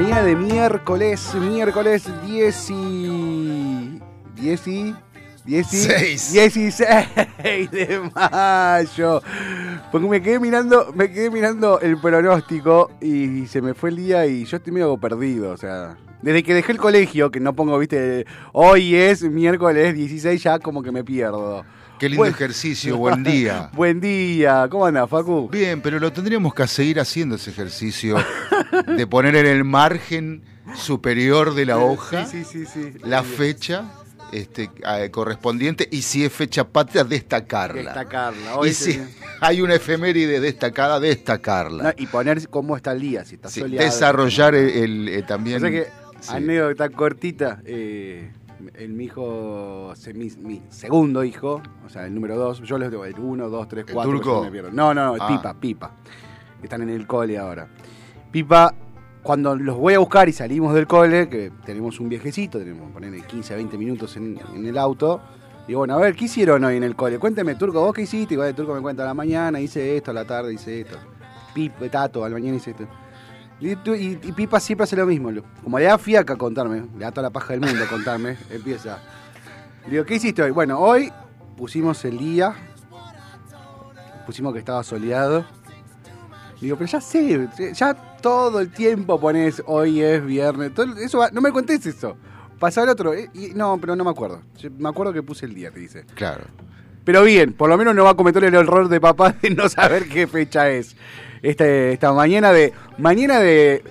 Mañana de miércoles, miércoles 10 y... 10 y... 10 y- Seis. 16 de mayo. Porque me quedé mirando, me quedé mirando el pronóstico y se me fue el día y yo estoy medio perdido, o sea, desde que dejé el colegio, que no pongo, viste, hoy es miércoles 16, ya como que me pierdo. Qué lindo Buen- ejercicio, buen día. Buen día, ¿cómo andás, Facu? Bien, pero lo tendríamos que seguir haciendo ese ejercicio de poner en el margen superior de la hoja Sí, sí, sí, sí. la fecha este, eh, correspondiente y si es fecha patria, destacarla. Destacarla. Hoy Y si hay una efeméride destacada, destacarla. No, y poner cómo está el día, si está soleado. desarrollar el, el, eh, también. O sea que, anécdota cortita, eh, el, mi hijo, mi, mi segundo hijo, o sea, el número dos, yo les digo el uno, dos, tres, ¿El cuatro. turco? yo me pierdo. No, no, no, Ah. Pipa, Pipa. Están en el cole ahora. Pipa, cuando los voy a buscar y salimos del cole, que tenemos un viejecito, tenemos ponerle 15 a 20 minutos en, en el auto. Digo, bueno, a ver, ¿qué hicieron hoy en el cole? Cuénteme, Turco, ¿vos qué hiciste? Igual el Turco me cuenta a la mañana, hice esto, a la tarde hice esto. Pipa, Tato, a la mañana hice esto. Y, y- y Pipa siempre hace lo mismo. Como le da fiaca contarme, le da toda la paja del mundo contarme, empieza. Le digo, ¿qué hiciste hoy? Bueno, hoy pusimos el día, pusimos que estaba soleado. Le Digo, pero ya sé, ya todo el tiempo pones hoy es viernes. todo- eso va- no me contés eso. Pasa el otro. eh, y- no, pero no me acuerdo. Yo me acuerdo que puse el día, te dice. Claro. Pero bien, por lo menos no va a cometer el error de papá de no saber qué fecha es. Este, esta mañana de. Mañana de.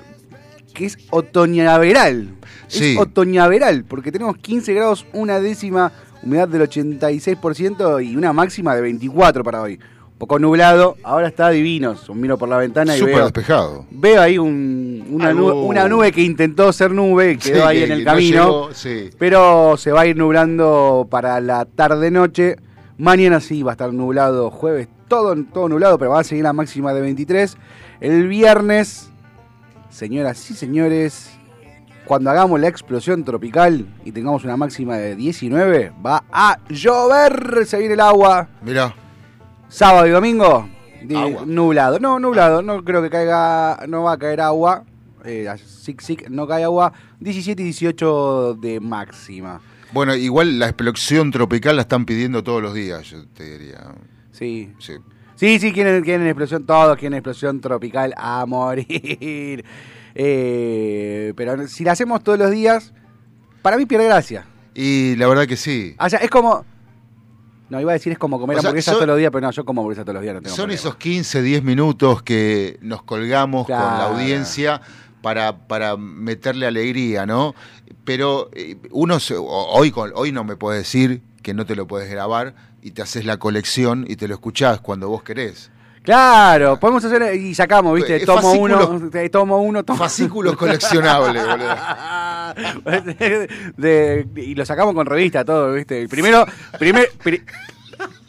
que es otoñaveral. Sí. Es otoñaveral, porque tenemos 15 grados, una décima, humedad del 86% y una máxima de 24 para hoy. Un poco nublado, ahora está divino. Miro por la ventana y Súper veo. despejado. Veo ahí un- una, nube, una nube que intentó ser nube quedó Sí, ahí en el no camino. llegó, sí. Pero se va a ir nublando para la tarde-noche. Mañana sí va a estar nublado, jueves todo, todo nublado, pero va a seguir la máxima de 23. El viernes, señoras y señores, cuando hagamos la explosión tropical y tengamos una máxima de 19, va a llover, se viene el agua. Mirá. Sábado y domingo, Agua. nublado. No, nublado, no creo que caiga, no va a caer agua. Eh, sic, sic, no cae agua. 17 y 18 de máxima. Bueno, igual la explosión tropical la están pidiendo todos los días, yo te diría. Sí. Sí. Sí, sí, quieren, quieren explosión, todos quieren explosión tropical a morir. Eh, pero si la hacemos todos los días, para mí pierde gracia. Y la verdad que sí. O sea, es como. No, iba a decir es como comer O sea, hamburguesas son- todos los días, pero no, yo como hamburguesas todos los días, no tengo Son problema. esos 15, 10 minutos que nos colgamos con la audiencia para, para meterle alegría, ¿no? Pero eh, uno, se- hoy, hoy no me puedes decir que no te lo puedes grabar y te haces la colección y te lo escuchás cuando vos querés. Claro, podemos hacer y sacamos, ¿viste? Tomo fascículos- uno, eh, tomo uno, tomo Fascículos coleccionables, boludo. De- y lo sacamos con revista todo, ¿viste? Primero, primer, pri-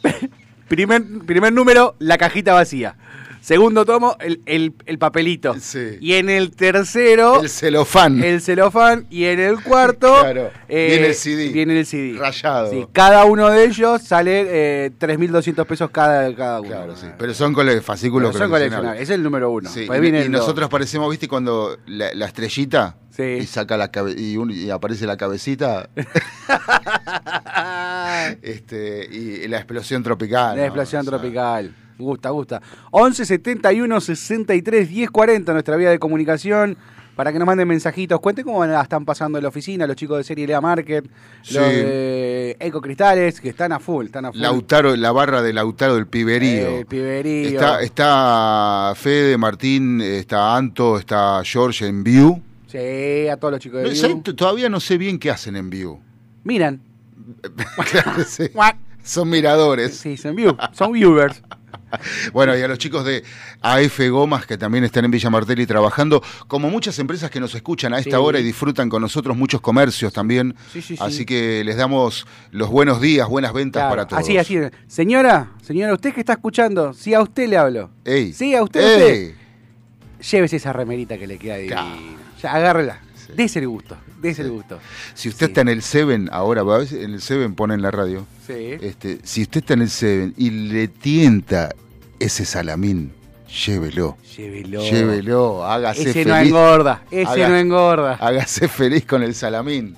primer, primer número, la cajita vacía. Segundo tomo, el, el- el papelito. Sí. Y en el tercero, El celofán. el celofán. Y en el cuarto, eh, Claro, viene el CD. Viene el CD. Rayado. Sí, cada uno de ellos sale eh, 3.200 pesos cada, cada uno. Claro, sí. Pero son cole- fascículos Pero son coleccionables. Es el número uno. Sí, Pues y- y nosotros dos. parecemos, ¿viste? Cuando la, la estrellita Sí. y saca la cabe- y, un- y aparece la cabecita este, y la explosión tropical. La ¿no? explosión O sea, tropical. Gusta, gusta. 11 71 63 10 40, nuestra vía de comunicación. Para que nos manden mensajitos. Cuenten cómo la están pasando en la oficina los chicos de Serie Lea Market, Sí. los de Eco Cristales, que están a full, están a full. Lautaro, la barra de Lautaro del Piberío. Eh, el Piberío. Está, está Fede, Martín, está Anto, está George en View. Sí, a todos los chicos de View. Todavía no sé bien qué hacen en View. Miran. Claro, sí. Son miradores. Sí, son View. Son viewers. Bueno, y a los chicos de AF Gomas que también están en Villa Martelli trabajando, como muchas empresas que nos escuchan a esta Sí. hora y disfrutan con nosotros, muchos comercios también. Sí, sí, sí. Así que les damos los buenos días, buenas ventas Claro, para todos. Así, así. Señora, señora, usted que está escuchando, si a usted le hablo. Ey. Sí, a usted, a usted. Ey. Llévese esa remerita que le queda divina. Claro. Ya, agárrela. Sí. Dese el gusto. Dese el gusto. Si usted Sí. está en el Seven, ahora va en el Seven ponen la radio. Sí. Este, si usted está en el Seven y le tienta ese salamín, llévelo. Llévelo. Llévelo, hágase Ese no feliz. engorda. Ese Haga- no engorda. Hágase feliz con el salamín.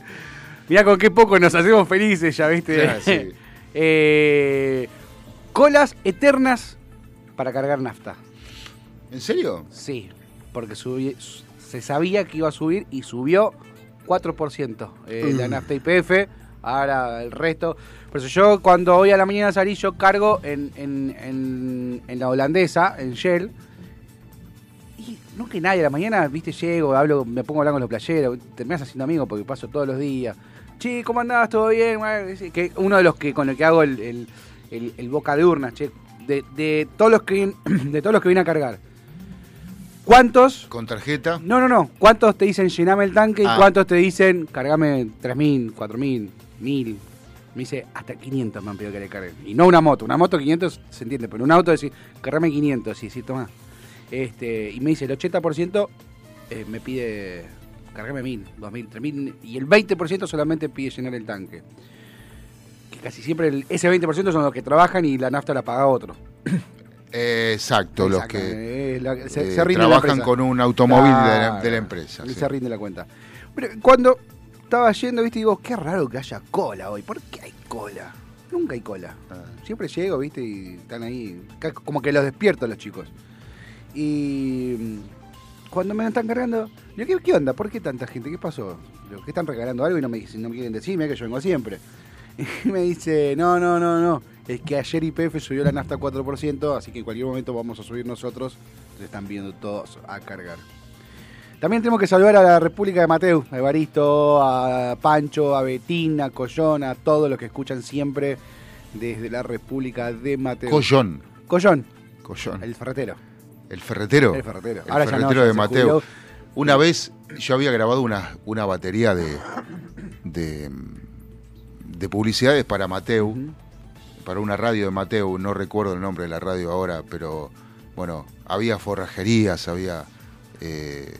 Mirá con qué poco nos hacemos felices ya, ¿viste? Ya, sí. Eh, colas eternas para cargar nafta. ¿En serio? Sí, porque subí- se sabía que iba a subir y subió 4% eh, la Mm. nafta IPF, ahora el resto. Por eso yo cuando hoy a la mañana salí, yo cargo en, en- en- en la holandesa, en Shell. Y no que nadie, a la mañana, viste, llego, hablo, me pongo a hablar con los playeros, terminas haciendo amigos porque paso todos los días. Che, ¿cómo andás? ¿Todo bien? Que uno de los que con el que hago el, el- el- el boca de urnas, che, de, de todos los que de todos los que vienen a cargar. ¿Cuántos? ¿Con tarjeta? No, no, no. ¿Cuántos te dicen llename el tanque Ah. y cuántos te dicen cargame 3.000, 4.000, 1.000? Me dice hasta 500 me han pedido que le carguen. Y no una moto. Una moto 500 se entiende, pero un auto decir cargame 500. Y sí, toma. Este, y me dice el 80% eh, me pide cargame 1.000, 2.000, 3.000. Y el 20% solamente pide llenar el tanque. Que casi siempre el- ese 20% son los que trabajan y la nafta la paga otro. Eh, exacto, los que eh, la- se, eh, se la trabajan con un automóvil de, la, de la empresa. y sí. se rinde la cuenta. Pero cuando estaba yendo, viste, digo, qué raro que haya cola hoy. ¿Por qué hay cola? Nunca hay cola. Ah. Siempre llego, viste, y están ahí. Como que los despierto los chicos. Y mm, cuando me están cargando, digo, ¿qué, qué onda? ¿Por qué tanta gente? ¿Qué pasó? ¿Qué están regalando algo y no me, dicen- no me quieren decir? Mira que yo vengo siempre. Y me dice, no, no, no, no. Es que ayer IPF subió la nafta 4%, así que en cualquier momento vamos a subir nosotros. Se están viendo todos a cargar. También tenemos que saludar a la República de Mateu, a Evaristo, a Pancho, a Betín, a Collón, a todos los que escuchan siempre desde la República de Mateu. Collón. Collón, Collón. el ferretero. El ferretero. El ferretero. El Ahora ya no, ferretero ya de se Mateo. jubiló. Una vez yo había grabado una, una batería de, de, de publicidades para Mateu, Ujú. Para una radio de Mateu, no recuerdo el nombre de la radio ahora, pero bueno, había forrajerías, había eh,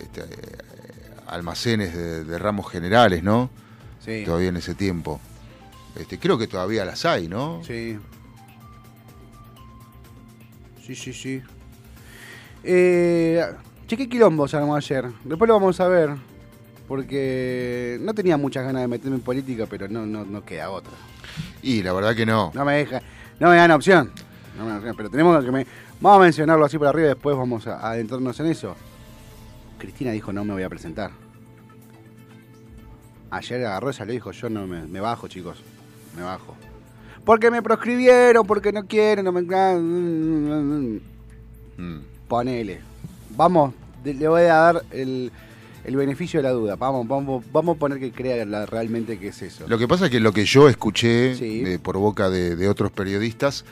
este, almacenes de, de ramos generales, ¿no? Sí. Todavía en ese tiempo. Este, creo que todavía las hay, ¿no? Sí. Sí, sí, sí. Eh, che, qué quilombo se armó ayer. Después lo vamos a ver. Porque no tenía muchas ganas de meterme en política, pero no, no, no queda otra. Y la verdad que no. No me deja, no me dan opción. No me dan opción, pero tenemos que me, vamos a mencionarlo así por arriba y después vamos a, a adentrarnos en eso. Cristina dijo no me voy a presentar. Ayer agarró salió y dijo yo no me, me bajo chicos, me bajo. Porque me proscribieron, porque no quieren, no me... Mm. Ponele. Vamos, le voy a dar el, el beneficio de la duda. Vamos, vamos, vamos a poner que crea la- realmente que es eso. Lo que pasa es que lo que yo escuché Sí. eh, por boca de, de otros periodistas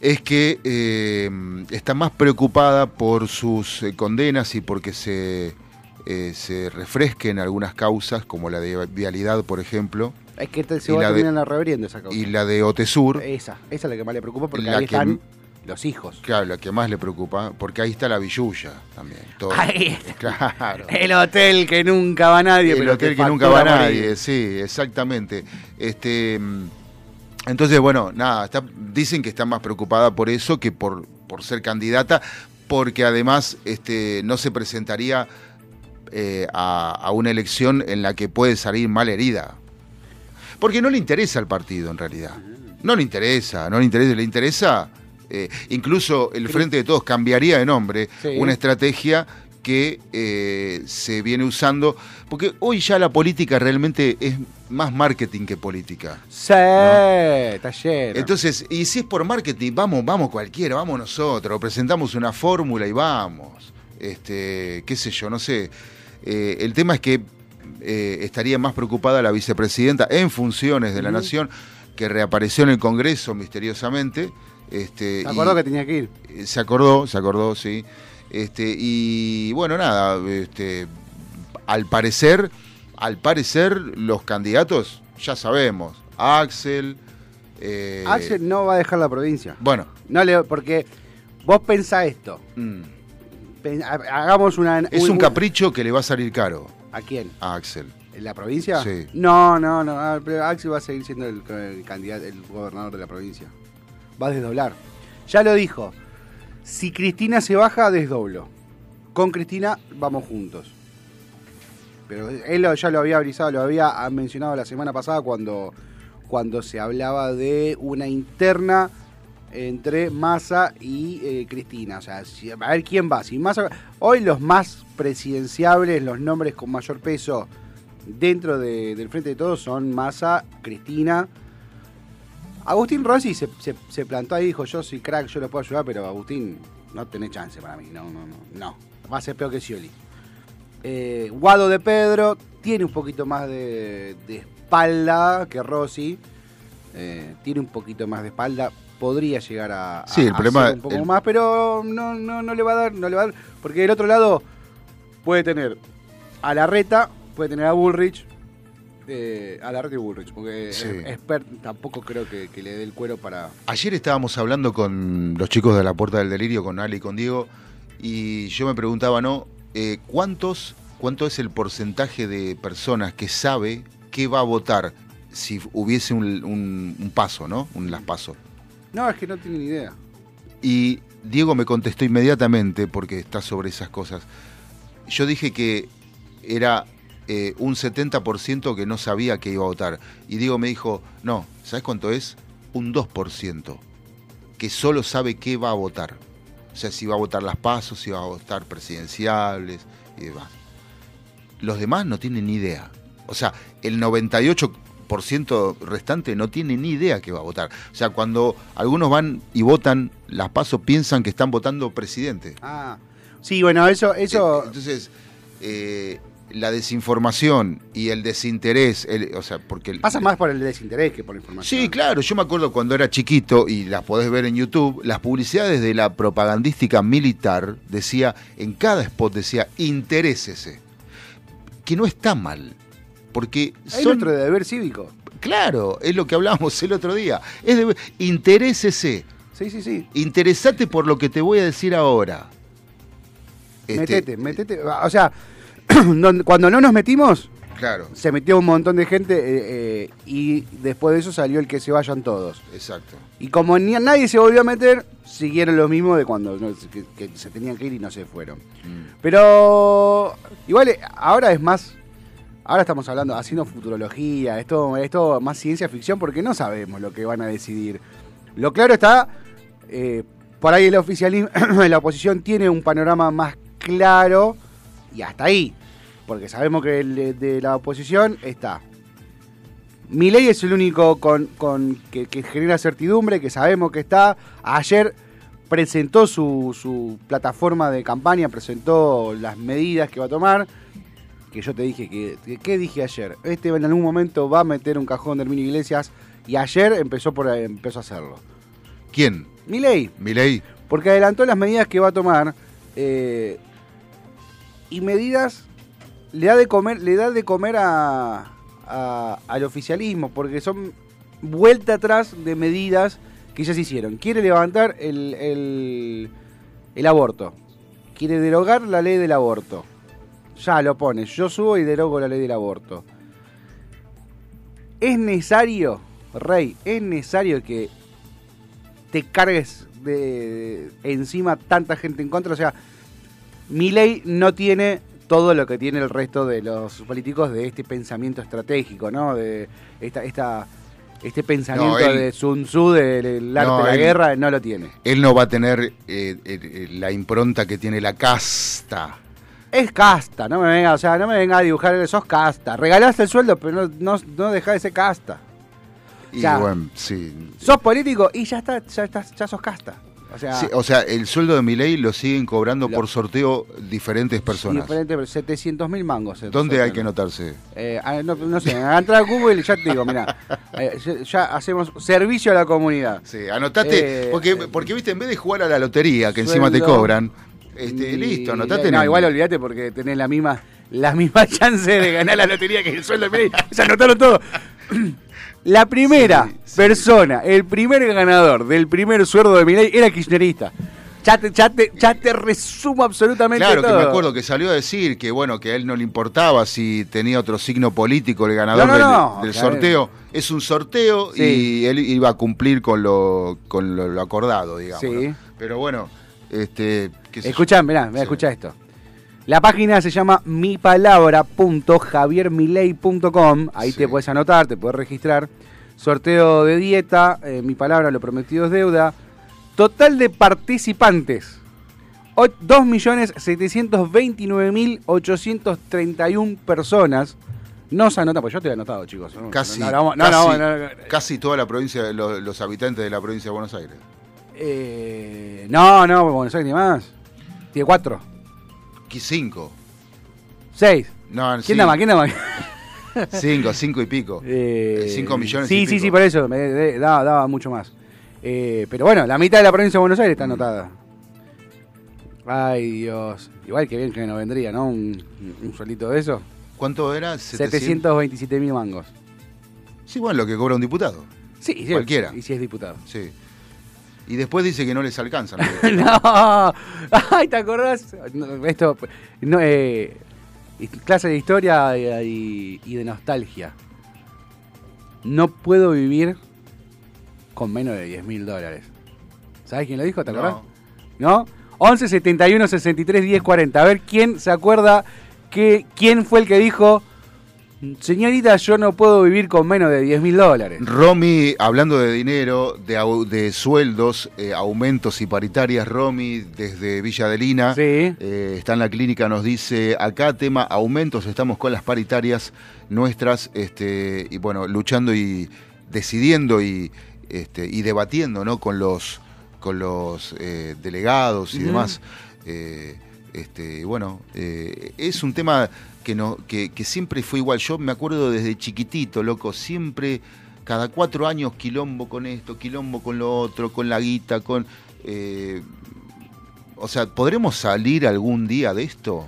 es que eh, está más preocupada por sus eh, condenas y porque se, eh, se refresquen algunas causas, como la de vialidad, por ejemplo, Es que se y va a de- terminar rebriendo esa causa. y la de Otesur, Esa, esa es la que más le preocupa porque la ahí que, están los hijos. Claro, lo que más le preocupa, porque ahí está la billulla también. todo. Ahí está. Claro. El hotel que nunca va nadie. el pero hotel que nunca va nadie, sí, exactamente. Este, entonces, bueno, nada, está- dicen que está más preocupada por eso que por, por ser candidata, porque además este, no se presentaría eh, a, a una elección en la que puede salir mal herida. Porque no le interesa al partido, en realidad. No le interesa, no le interesa, le interesa. Eh, incluso el Frente de Todos cambiaría de nombre, Sí. una estrategia que eh, se viene usando, porque hoy ya la política realmente es más marketing que política. Sí, está lleno. Entonces, y si es por marketing, vamos, vamos cualquiera, vamos nosotros, presentamos una fórmula y vamos. Este, qué sé yo, no sé. Eh, el tema es que eh, estaría más preocupada la vicepresidenta en funciones de la Nación, que reapareció en el Congreso misteriosamente. Este, ¿Te y- acordó que tenía que ir? eh, Se acordó, se acordó, sí. Este, y bueno, nada, este, al parecer, al parecer, los candidatos, ya sabemos, Axel. eh, Axel no va a dejar la provincia. Bueno, No le, porque vos pensá esto. mm, Pen- hagamos una. es un capricho que le va a salir caro ¿A quién? a Axel. ¿En la provincia? Sí. No, no, no. ah, pero Axel va a seguir siendo el, el candidato, el gobernador de la provincia. Va a desdoblar. Ya lo dijo. Si Cristina se baja, desdoblo. Con Cristina vamos juntos. Pero él ya lo había avisado, lo había mencionado la semana pasada cuando, cuando se hablaba de una interna entre Massa y eh, Cristina. O sea, a ver quién va. Si Massa, hoy los más presidenciables, los nombres con mayor peso dentro de- del Frente de Todos son Massa, Cristina. Agustín Rossi se, se- se plantó ahí y dijo, yo soy crack, yo lo puedo ayudar, pero Agustín, no tenés chance para mí. No, no, no. No. Va a ser peor que Scioli. Eh, Guado de Pedro tiene un poquito más de, de espalda que Rossi. Eh, tiene un poquito más de espalda. Podría llegar a, Sí, el a problema- hacer un poco el- más, pero no, no, no le va a dar, no le va a dar. Porque del otro lado puede tener a la reta, puede tener a Bullrich. Eh, a Bullrich, porque Sí. Expert tampoco creo que, que le dé el cuero para. Ayer estábamos hablando con los chicos de la Puerta del Delirio, con Ale y con Diego, y yo me preguntaba, ¿no? Eh, ¿cuántos, ¿Cuánto es el porcentaje de personas que sabe qué va a votar si hubiese un, un- un paso, ¿no? Un las paso. No, es que no tiene ni idea. Y Diego me contestó inmediatamente, porque está sobre esas cosas. Yo dije que era eh, un 70% que no sabía que iba a votar. Y Diego me dijo, no, ¿sabes cuánto es? Un 2%, que solo sabe qué va a votar. O sea, si va a votar las pasos, si va a votar presidenciales y demás. Los demás no tienen ni idea. O sea, el 98% restante no tiene ni idea que va a votar. O sea, cuando algunos van y votan las pasos, piensan que están votando presidente. Ah, sí, bueno, eso, eso. Entonces, eh, la desinformación y el desinterés, el- o sea, porque... el- pasa más por el desinterés que por la información. Sí, claro, yo me acuerdo cuando era chiquito, y las podés ver en YouTube, las publicidades de la propagandística militar decía, en cada spot decía, interésese. Que no está mal, porque Es son... nuestro deber cívico. Claro, es lo que hablábamos el otro día. Es de, interésese, Sí, sí, sí. interesate por lo que te voy a decir ahora. Este, metete, metete. O sea, cuando no nos metimos, Claro, se metió un montón de gente eh, eh, y después de eso salió el que se vayan todos. exacto. Y como ni, nadie se volvió a meter, siguieron lo mismo de cuando no, que, que se tenían que ir y no se fueron. Mm. Pero igual eh, ahora es más. Ahora estamos hablando, haciendo futurología, esto es todo más ciencia ficción porque no sabemos lo que van a decidir. Lo claro está, eh, por ahí el oficialismo, la oposición tiene un panorama más claro y hasta ahí. Porque sabemos que el de- la oposición está. Milei es el único con, con- que, que genera certidumbre, que sabemos que está. Ayer presentó su, su plataforma de campaña, presentó las medidas que va a tomar. Que yo te dije que, que- ¿Qué dije ayer? Este en algún momento va a meter un cajón de Herminio Iglesias. Y ayer empezó, por, empezó a hacerlo. ¿Quién? Milei, ¿Milei? porque adelantó las medidas que va a tomar. eh, y medidas le da de comer, le da de comer a, al oficialismo, porque son vuelta atrás de medidas que ya se hicieron. Quiere levantar el, el, el aborto. Quiere derogar la ley del aborto. Ya lo pone. Yo subo y derogo la ley del aborto. Es necesario, Rey, es necesario que te cargues de, de encima tanta gente en contra. O sea, mi ley no tiene todo lo que tiene el resto de los políticos de este pensamiento estratégico, ¿no? De esta, esta, este pensamiento él- de Sun Tzu del arte No, de la él- guerra, no lo tiene. Él no va a tener eh, eh, eh, la impronta que tiene la casta. Es casta, no me venga, o sea, no me venga a dibujar, sos casta. Regalaste el sueldo, pero no, no, no dejá de ser casta. Y bueno, sí. Sos político y ya está, ya estás, ya sos casta. O sea, Sí, o sea, el sueldo de mi ley lo siguen cobrando Lo- por sorteo diferentes personas. diferente, pero 700 mil mangos. eh, ¿Dónde hay que anotarse? Eh, no, no sé, entrar a Google y ya te digo, mira, ya, ya hacemos servicio a la comunidad. Sí, anotate, Eh, porque, eh, porque viste, en vez de jugar a la lotería, que encima te cobran, este, Y- listo, anotate No, igual olvídate porque tenés la misma, la misma chance de ganar la lotería que el sueldo de Milei. Se anotaron todo. La primera Sí, sí. persona, el primer ganador del primer sueldo de Milei era kirchnerista. Ya te, ya te, ya te resumo absolutamente Claro, que me acuerdo que salió a decir que bueno, que a él no le importaba si tenía otro signo político el ganador No, no, del, no, del claro. sorteo. Es un sorteo Sí. y él iba a cumplir con lo, con lo, lo acordado, digamos. Pero bueno, este. Escuchá, mirá, mirá, Sí. escuchá esto. La página se llama mipalabra.javiermilei.com. Ahí Sí. te puedes anotar, te puedes registrar. Sorteo de dieta, eh, mi palabra, lo prometido es deuda. Total de participantes. o- 2.729.831 personas. No se anotan, pues yo estoy anotado, chicos. No, Casi, no, no, vamos- no, casi, toda la provincia, los, los habitantes de la provincia de Buenos Aires. eh, no, no, Buenos Aires ni más. Tiene cuatro, Cinco. seis. No, ¿Quién sí, da más? ¿Quién da más? Cinco, cinco y pico. Eh, cinco millones Sí, y sí, pico. sí, por eso. Me, de- daba, daba mucho más. Eh, pero bueno, la mitad de la provincia de Buenos Aires está anotada. Ay, Dios. Igual que bien que no vendría, ¿no? Un, un suelito de eso. ¿Cuánto era? 727 mil mangos. Sí, bueno, lo que cobra un diputado. Sí, sí. Cualquiera. Y si es diputado. Sí. Y después dice que no les alcanza. ¿no? Ay, ¿te acordás? No, Esto, no, eh, clase de historia y, y de nostalgia. No puedo vivir con menos de 10 mil dólares. ¿Sabes quién lo dijo? ¿Te acordás? No. ¿No? 11 71 63 10 40. A ver quién se acuerda que quién fue el que dijo, señorita, yo no puedo vivir con menos de 10 mil dólares. Romy, hablando de dinero, de, au- de sueldos, eh, aumentos y paritarias, Romy desde Villa Adelina Sí. eh, está en la clínica, nos dice, acá tema aumentos, estamos con las paritarias nuestras, este, y bueno, luchando y decidiendo y, este, y debatiendo ¿no? con los, con los eh, delegados y demás. Eh, este, bueno, eh, es un tema que, no, que, que siempre fue igual. Yo me acuerdo desde chiquitito, loco, siempre, cada cuatro años, quilombo con esto, quilombo con lo otro, con la guita, con... eh, o sea, ¿podremos salir algún día de esto?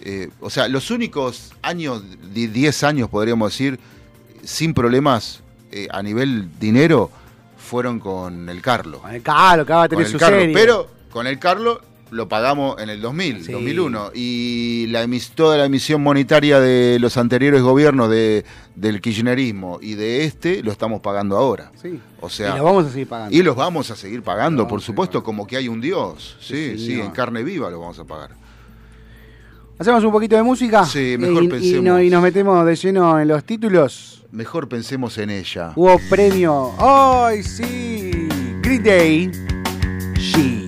Eh, o sea, los únicos años, di- 10 años podríamos decir, sin problemas eh, a nivel dinero, fueron con el Carlo. Con el Carlos, que va a Con tener el su Carlo, serie. pero con el Carlo lo pagamos en el 2000, Sí. 2001. Y la emis- toda la emisión monetaria de los anteriores gobiernos de, del kirchnerismo y de este lo estamos pagando ahora. Sí. O sea, y lo vamos a seguir pagando. y los vamos a seguir pagando, por supuesto, como que hay un Dios. Sí, Sí, en carne viva lo vamos a pagar. ¿Hacemos un poquito de música? Sí, mejor y, y pensemos. no- y nos metemos de lleno en los títulos. Mejor pensemos en ella. Hubo premio. ¡Ay, sí! Green Day. She,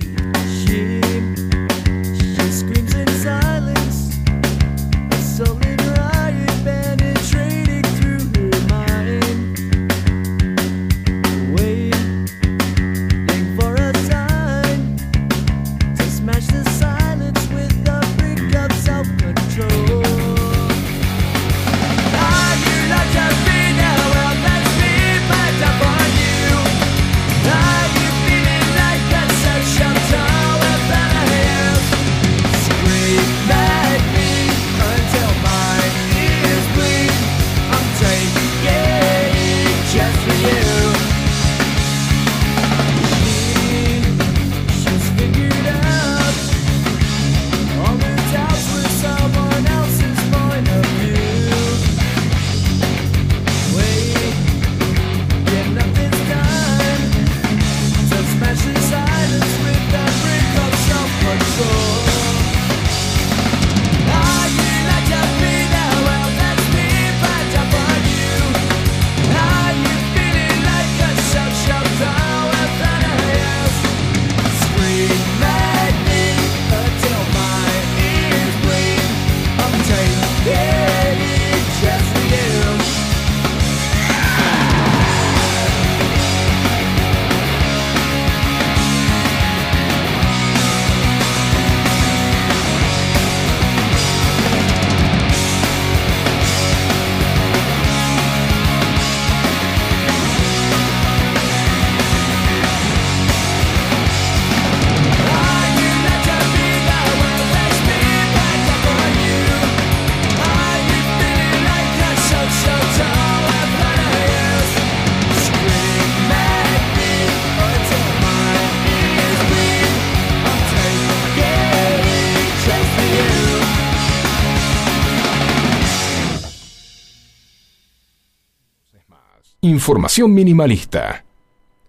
Información minimalista.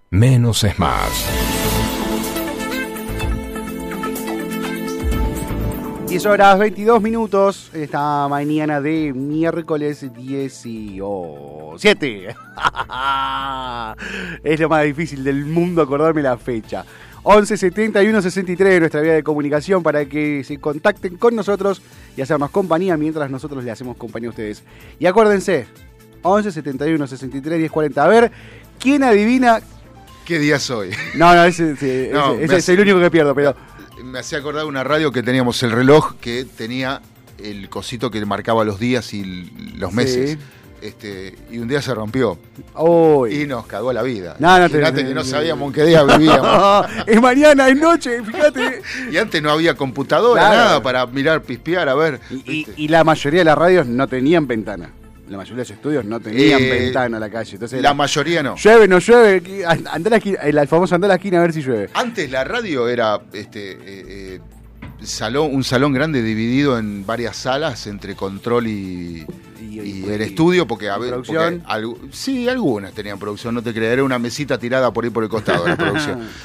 Menos es más. 10 horas 22 minutos esta mañana de miércoles 17. es lo más difícil del mundo acordarme la fecha. 11 71 63 nuestra vía de comunicación para que se contacten con nosotros y hacernos compañía mientras nosotros le hacemos compañía a ustedes. Y acuérdense, 11 71 63 10 40. A ver, ¿quién adivina? ¿Qué día soy? No, no, ese, ese- No, ese- es el único que pierdo, pero. Me hacía acordar una radio que teníamos el reloj que tenía el cosito que marcaba los días y los meses. Sí. Este, y un día se rompió Uy. y nos cagó la vida. No, no te- Imagínate que no sabíamos en qué día vivíamos. es mañana, es noche, fíjate. y antes no había computadora, Claro. nada para mirar, pispear, a ver. Y, y- ¿viste? y la mayoría de las radios no tenían ventana. La mayoría de los estudios no tenían Eh, ventana a la calle. Entonces, la mayoría no. llueve, no llueve, andá la esquina, el famoso andá a la esquina a ver si llueve. Antes la radio era este eh, eh, salón, un salón grande dividido en varias salas entre control y, Y- y y- el estudio, porque a ver, porque sí, algunas tenían producción, no te creas, era una mesita tirada por ahí por el costado de la producción.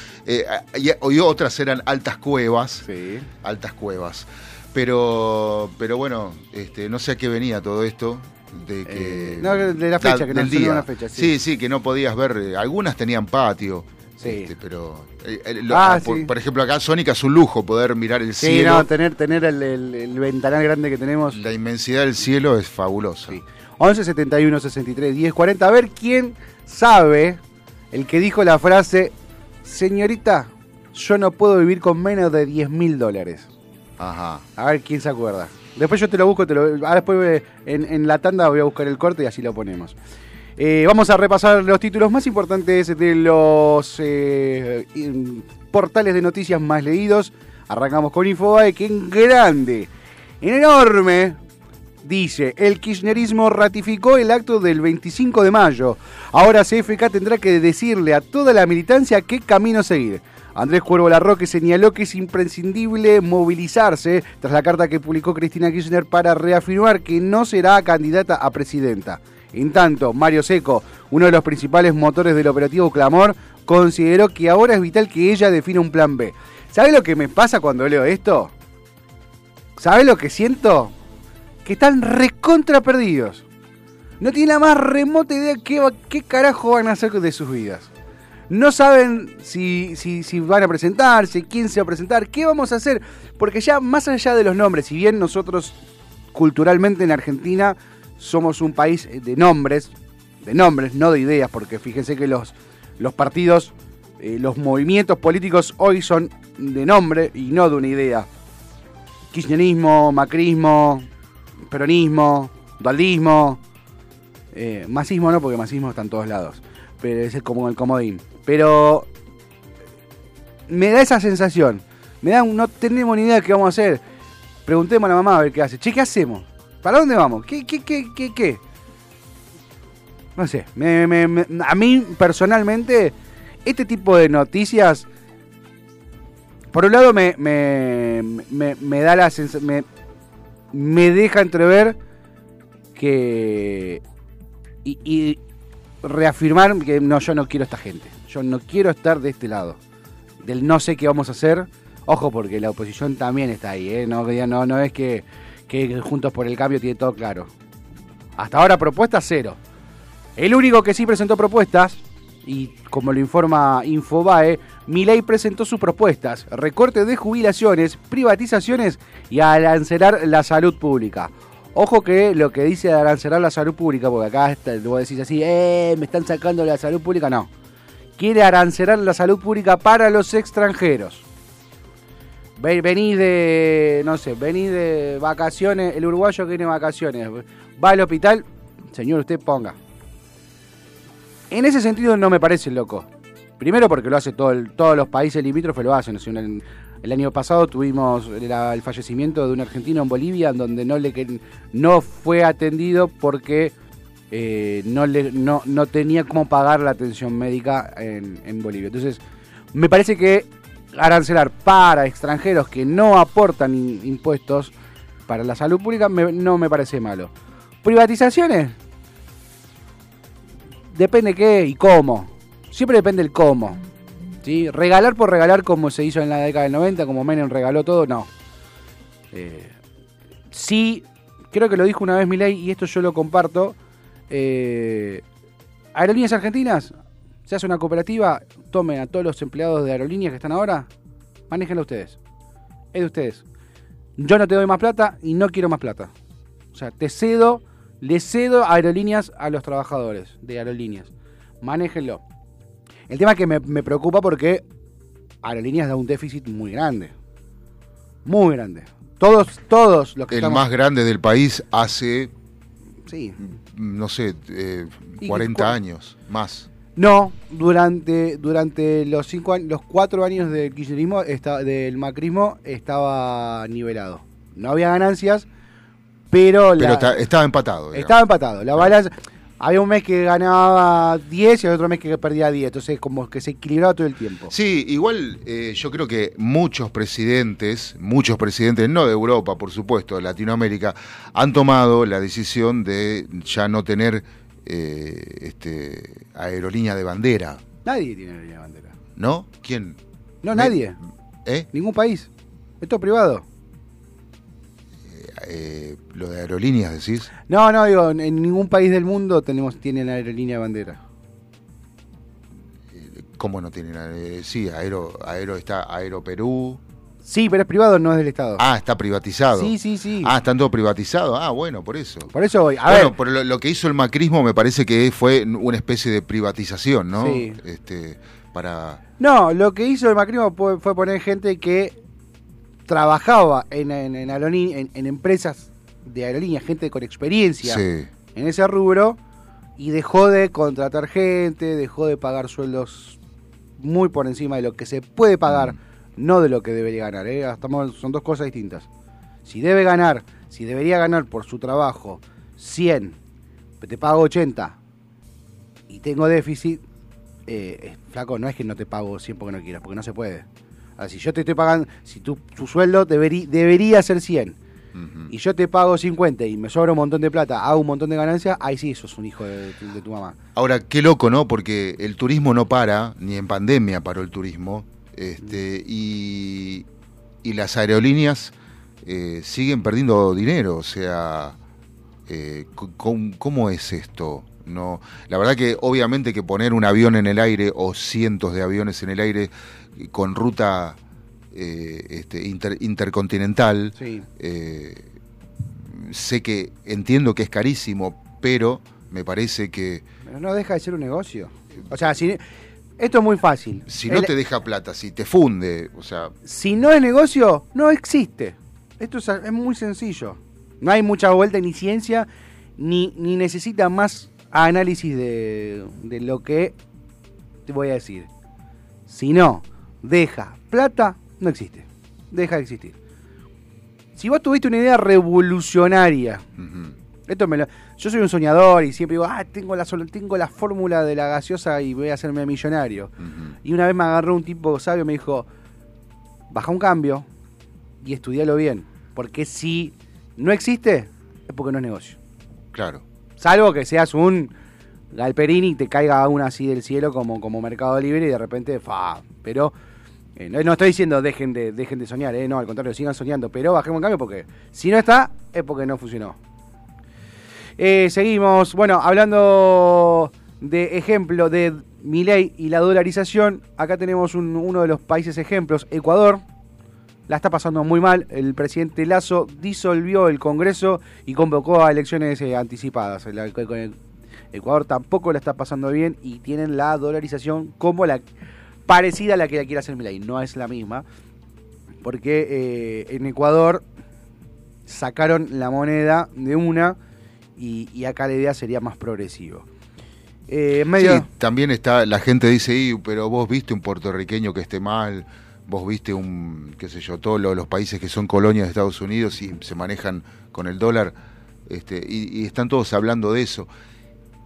Y otras eran altas cuevas, Sí. altas cuevas. Pero, pero bueno, este, no sé a qué venía todo esto. De que, Eh, no, de la fecha, que no del día. una fecha, sí. sí, sí, que no podías ver. eh, Algunas tenían patio. Sí. este, pero, eh, lo- Ah, por, sí. por ejemplo, acá Sónica es un lujo poder mirar el Sí, cielo. no, tener, tener el, el- el ventanal grande que tenemos. La inmensidad del cielo es fabulosa. Sí. 11 71 63 10 40. A ver quién sabe el que dijo la frase: Señorita, yo no puedo vivir con menos de 10 mil dólares. Ajá. A ver quién se acuerda. Después yo te lo busco, te lo, ahora después eh, en, en la tanda voy a buscar el corte y así lo ponemos. Eh, vamos a repasar los títulos más importantes de los eh, portales de noticias más leídos. Arrancamos con Infobae, que en grande, en enorme, dice, el kirchnerismo ratificó el acto del 25 de mayo. Ahora CFK tendrá que decirle a toda la militancia qué camino seguir. Andrés Cuervo Larroque señaló que es imprescindible movilizarse tras la carta que publicó Cristina Kirchner para reafirmar que no será candidata a presidenta. En tanto, Mario Seco, uno de los principales motores del operativo Clamor, consideró que ahora es vital que ella defina un plan B. ¿Sabe lo que me pasa cuando leo esto? ¿Sabe lo que siento? Que están recontra perdidos. No tienen la más remota idea qué, qué carajo van a hacer de sus vidas. No saben si, si, si van a presentarse, quién se va a presentar, qué vamos a hacer. Porque ya más allá de los nombres, si bien nosotros culturalmente en Argentina somos un país de nombres, de nombres, no de ideas, porque fíjense que los, los partidos, eh, los movimientos políticos hoy son de nombre y no de una idea. Kirchnerismo, macrismo, peronismo, dualdismo, eh, masismo no, porque masismo está en todos lados, pero es como el comodín. Pero me da esa sensación, me da un no tenemos ni idea de qué vamos a hacer. Preguntemos a la mamá a ver qué hace. Che, ¿qué hacemos? ¿Para dónde vamos? ¿Qué, qué, qué, qué, qué? No sé, me- a mí personalmente, este tipo de noticias, por un lado me, me, me, me da la sensación, me, deja entrever que... Y, y reafirmar que no, yo no quiero esta gente. Yo no quiero estar de este lado. Del no sé qué vamos a hacer. Ojo, porque la oposición también está ahí, ¿eh? No, no, no es que, que Juntos por el Cambio tiene todo claro. Hasta ahora propuestas cero. El único que sí presentó propuestas, y como lo informa Infobae, Milei presentó sus propuestas, recorte de jubilaciones, privatizaciones y arancelar la salud pública. Ojo que lo que dice de arancelar la salud pública, porque acá vos decís así, eh, me están sacando la salud pública, no. Quiere arancelar la salud pública para los extranjeros. Ve- Venís de, no sé, venís de vacaciones, el uruguayo que tiene vacaciones, va al hospital, señor, usted ponga. En ese sentido no me parece loco. Primero porque lo hace todo todos los países limítrofes, lo hacen. El, año pasado tuvimos el fallecimiento de un argentino en Bolivia, donde no, fue atendido porque eh, no, tenía cómo pagar la atención médica en, Bolivia. Entonces, me parece que arancelar para extranjeros que no aportan impuestos para la salud pública no me parece malo. Privatizaciones, depende qué y cómo. Siempre depende el cómo. Regalar por regalar como se hizo en la década del 90, como Menem regaló todo, no. Eh, sí, creo que lo dijo una vez Milei y esto yo lo comparto. eh, aerolíneas argentinas, se hace una cooperativa, tomen a todos los empleados de aerolíneas que están ahora, manéjenlo ustedes. Es de ustedes. Yo no te doy más plata y no quiero más plata. O sea, te cedo, le cedo aerolíneas a los trabajadores de aerolíneas. Manéjenlo. El tema es que me, me preocupa porque aerolíneas da un déficit muy grande. Muy grande. Todos, todos los que El estamos- más grande del país hace, Sí. no sé, eh, Y 40 cu- años, más. No, durante, durante los cinco años, los cuatro años del kirchnerismo, esta- del macrismo, estaba nivelado. No había ganancias, pero, la- Pero está- estaba empatado. digamos. estaba empatado. La balanza, había un mes que ganaba 10 y había otro mes que perdía 10. Entonces, como que se equilibraba todo el tiempo. Sí, igual eh, yo creo que muchos presidentes, muchos presidentes, no de Europa, por supuesto, de Latinoamérica, han tomado la decisión de ya no tener eh, este, aerolínea de bandera, Nadie tiene aerolínea de bandera. ¿no? ¿Quién? No, nadie. ¿Eh? Ningún país. Esto es privado. Eh, lo de aerolíneas, decís. No, no, digo, en ningún país del mundo tenemos tienen aerolínea de bandera. ¿Cómo no tienen? eh, sí, Aero, Aero está Aero Perú. Sí, pero es privado, no es del Estado. Ah, está privatizado. sí, sí, sí. Ah, están todos privatizados. Ah, bueno, por eso. Por eso voy. A bueno, ver, pero lo, lo que hizo el macrismo me parece que fue una especie de privatización, ¿no? Sí. Este, para No, lo que hizo el macrismo fue poner gente que trabajaba en, en, en aerolí- en- en empresas de aerolíneas, gente con experiencia sí. en ese rubro, y dejó de contratar gente, dejó de pagar sueldos muy por encima de lo que se puede pagar, Mm. no de lo que debería ganar. ¿eh? Estamos- son dos cosas distintas. Si debe ganar, si debería ganar por su trabajo 100, pero te pago 80 y tengo déficit, eh, eh, flaco, no es que no te pago 100 porque no quieras, porque no se puede. Si yo te estoy pagando, si tu, tu sueldo deberí- debería ser 100 Ujú. y yo te pago 50 y me sobra un montón de plata, hago un montón de ganancias, ahí sí sos un hijo de, tu- de tu mamá. Ahora, qué loco, ¿no? Porque el turismo no para, ni en pandemia paró el turismo. Este, y, y las aerolíneas eh, siguen perdiendo dinero. O sea, eh, c- ¿cómo, cómo es esto? No, la verdad que obviamente que poner un avión en el aire o cientos de aviones en el aire con ruta eh, este, inter- intercontinental, Sí. eh, sé que entiendo que es carísimo, pero me parece que Pero no deja de ser un negocio. O sea, si, esto es muy fácil. si no El- te deja plata, si te funde, o sea, si no es negocio, no existe. Esto es, es muy sencillo. No hay mucha vuelta ni ciencia, ni, ni necesita más análisis de, de lo que te voy a decir. Si no deja plata, no existe. Deja de existir. Si vos tuviste una idea revolucionaria, esto me lo- yo soy un soñador y siempre digo, ah, tengo la, tengo la fórmula de la gaseosa y voy a hacerme millonario. Y una vez me agarró un tipo sabio y me dijo, baja un cambio y estudialo bien. Porque si no existe, es porque no es negocio. claro. Salvo que seas un galperín y te caiga una así del cielo como, como Mercado Libre y de repente, fa. Pero eh, no, no estoy diciendo dejen de, dejen de soñar, eh, no, al contrario, sigan soñando. Pero bajemos un cambio porque si no está, es porque no funcionó. Eh, seguimos, bueno, hablando de ejemplo de Milei y la dolarización, acá tenemos un- uno de los países ejemplos, Ecuador. La está pasando muy mal. El presidente Lazo disolvió el Congreso y convocó a elecciones eh, anticipadas. El- Ecuador tampoco la está pasando bien y tienen la dolarización como la parecida a la que la quiere hacer Milei. No es la misma. Porque eh, en Ecuador sacaron la moneda de una y, y acá la idea sería más progresivo. Eh, medio... Sí, también está, la gente dice, "Y, pero vos viste un puertorriqueño que esté mal, vos viste un, qué sé yo, todos lo- los países que son colonias de Estados Unidos y se manejan con el dólar, este, y, y están todos hablando de eso.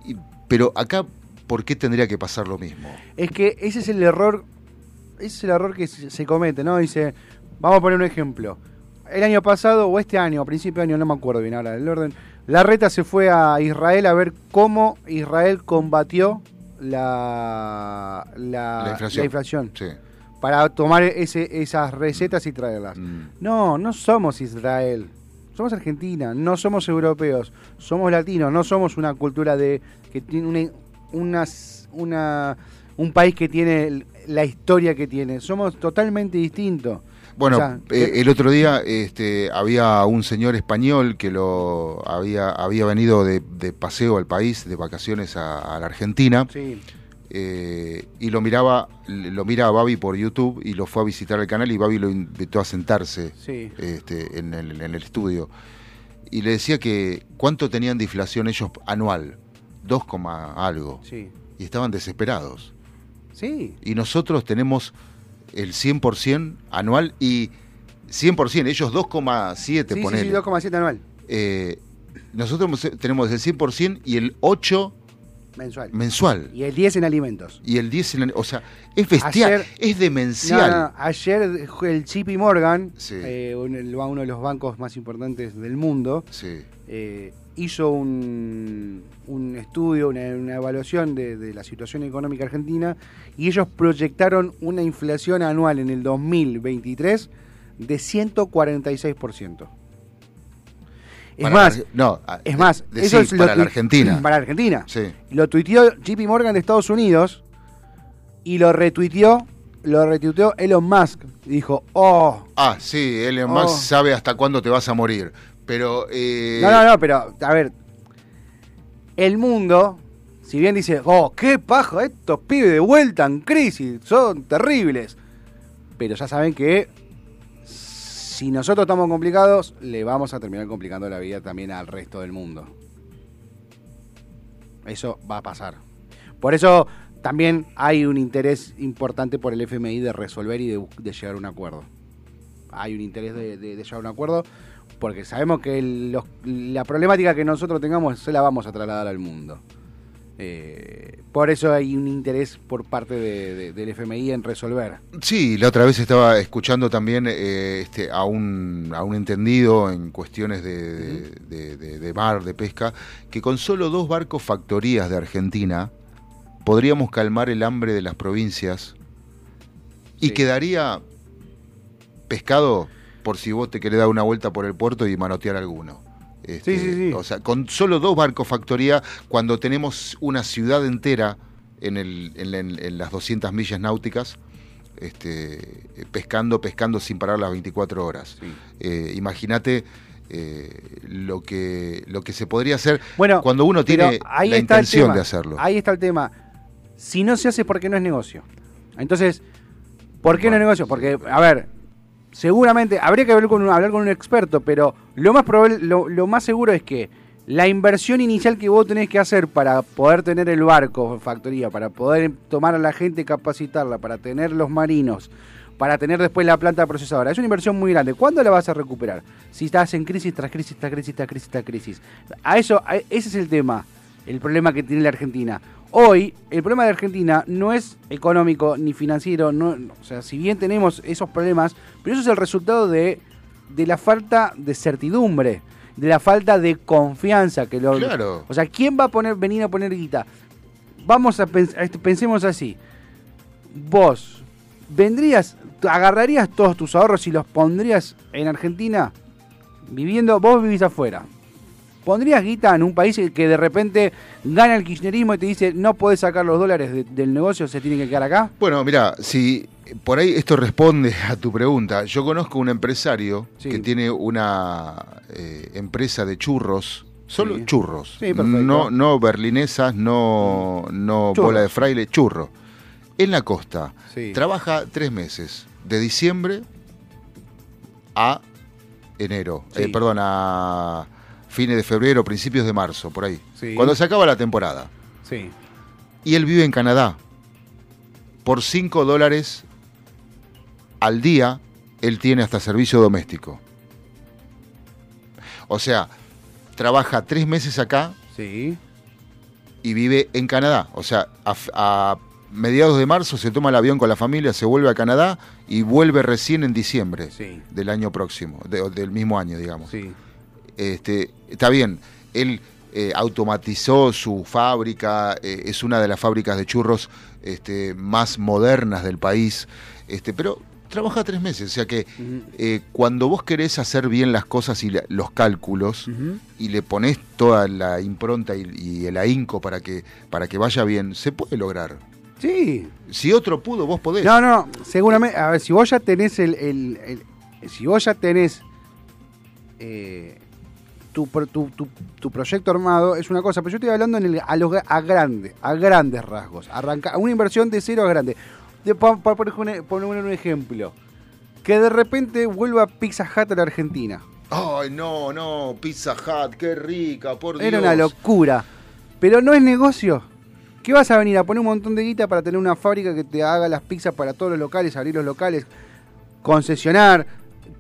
Y- pero acá, ¿por qué tendría que pasar lo mismo? Es que ese es el error, ese es el error que se se comete, ¿no? Dice, vamos a poner un ejemplo. el año pasado o este año, a principio de año, no me acuerdo bien ahora del orden, la reta se fue a Israel a ver cómo Israel combatió la, la, La inflación. la inflación, Sí. Para tomar ese, esas recetas y traerlas. Mm. No, no somos Israel. Somos Argentina, no somos europeos, somos latinos, no somos una cultura de que tiene una, unas- una- un país que tiene la historia que tiene. Somos totalmente distintos. Bueno, O sea, eh, el otro día este, había un señor español que lo había, había venido de, de paseo al país, de vacaciones a, a la Argentina, sí, eh, y lo miraba, lo mira a Babi por YouTube y lo fue a visitar el canal y Babi lo invitó a sentarse sí. este, en, el, en el estudio. Y le decía que cuánto tenían de inflación ellos anual, 2, coma algo, Sí, y estaban desesperados. sí, y nosotros tenemos el 100% anual y 100%, ellos 2,7 sí, sí, sí, 2,7 anual, Eh, nosotros tenemos el 100% y el 8 mensual. mensual. Y el 10 en alimentos. Y el 10 en O sea, es bestial, Ayer- es demencial. no, no, Ayer el JP Morgan, Sí. eh, uno de los bancos más importantes del mundo, Sí. eh, hizo un, un estudio, una, una evaluación de, de la situación económica argentina y ellos proyectaron una inflación anual en el 2023 de 146%. Es Para más, la- no, es más, de- eso sí, es lo para la Argentina. Para Argentina. Sí. Lo tuiteó JP Morgan de Estados Unidos y lo retuiteó, lo retuiteó Elon Musk. Dijo, oh, Ah, sí, Elon Oh. Musk sabe hasta cuándo te vas a morir. Pero. eh, No, no, no, pero, a ver. El mundo, si bien dice, oh, qué paja, estos pibes de vuelta en crisis, son terribles. Pero ya saben que si nosotros estamos complicados, le vamos a terminar complicando la vida también al resto del mundo. Eso va a pasar. Por eso también hay un interés importante por el FMI de resolver y de, de llegar a un acuerdo. Hay un interés de, de- llegar a un acuerdo porque sabemos que la problemática que nosotros tengamos se la vamos a trasladar al mundo. Eh, por eso hay un interés por parte de- de- del FMI en resolver. Sí, la otra vez estaba escuchando también eh, este, a, un, a un entendido en cuestiones de, de- mar, de pesca, que con solo dos barcos factorías de Argentina podríamos calmar el hambre de las provincias y Sí. quedaría pescado por si vos te querés dar una vuelta por el puerto y manotear alguno. Este, Sí, sí, sí. O sea, con solo dos barcos factoría, cuando tenemos una ciudad entera en, el, en, la- en las 200 millas náuticas, este, pescando, pescando sin parar las 24 horas. Eh, Imagínate eh, lo, que, lo que se podría hacer Bueno, cuando uno tiene ahí la está el intención tema. de hacerlo. Ahí está el tema. Si no se hace, porque no es negocio? Entonces, ¿por qué no es negocio? Porque, a ver, seguramente habría que hablar con un, hablar con un experto, pero lo más probable, lo, más seguro es que la inversión inicial que vos tenés que hacer para poder tener el barco, factoría, para poder tomar a la gente, capacitarla, para tener los marinos, para tener después la planta procesadora, es una inversión muy grande. ¿Cuándo la vas a recuperar? Si estás en crisis tras crisis, tras crisis, tras crisis, tras crisis. A eso, a- ese es el tema, el problema que tiene la Argentina. Hoy, el problema de Argentina no es económico ni financiero, no, o sea, si bien tenemos esos problemas, pero eso es el resultado de, de la falta de certidumbre, de la falta de confianza que lo, Claro. o sea, ¿quién va a poner, venir a poner guita? Vamos a pens- a esto- pensemos así. Vos vendrías, agarrarías todos tus ahorros y los pondrías en Argentina, viviendo, vos vivís afuera. ¿Pondrías guita en un país que de repente gana el kirchnerismo y te dice no podés sacar los dólares de- del negocio, se tienen que quedar acá? Bueno, mira, si por ahí esto responde a tu pregunta, yo conozco un empresario Sí. que tiene una eh, empresa de churros, solo Sí. churros, Sí, no, no berlinesas, no, no Churros. bola de fraile, churro. En la costa, trabaja tres meses, de diciembre a enero, eh, perdón, a fines de febrero, principios de marzo, por ahí, Sí. cuando se acaba la temporada Sí. y él vive en Canadá. Por 5 dólares al día, él tiene hasta servicio doméstico. O sea, trabaja tres meses acá Sí. y vive en Canadá. O sea, a, mediados de marzo se toma el avión con la familia, se vuelve a Canadá y vuelve recién en diciembre Sí. del año próximo, de- del mismo año, digamos. Sí. Este, está bien, él eh, automatizó su fábrica, eh, es una de las fábricas de churros este, más modernas del país, este, pero trabaja tres meses, o sea que eh, cuando vos querés hacer bien las cosas y la- los cálculos y le pones toda la impronta y, y el ahínco para que, para que vaya bien, se puede lograr. Sí. Si otro pudo, vos podés. No, no, seguramente. A ver, si vos ya tenés el. el- el- si vos ya tenés. eh, tu, tu, tu- tu proyecto armado es una cosa, pero yo estoy hablando en el, a, los, a, grande, a grandes rasgos. Arranca, una inversión de cero a grande. De, pa- pa- por ejemplo, poner un ejemplo. Que de repente vuelva Pizza Hut a la Argentina. Ay, no, no, Pizza Hut, qué rica, por Dios. Era una locura. Pero no es negocio. ¿Qué vas a venir a poner un montón de guita para tener una fábrica que te haga las pizzas para todos los locales, abrir los locales, concesionar?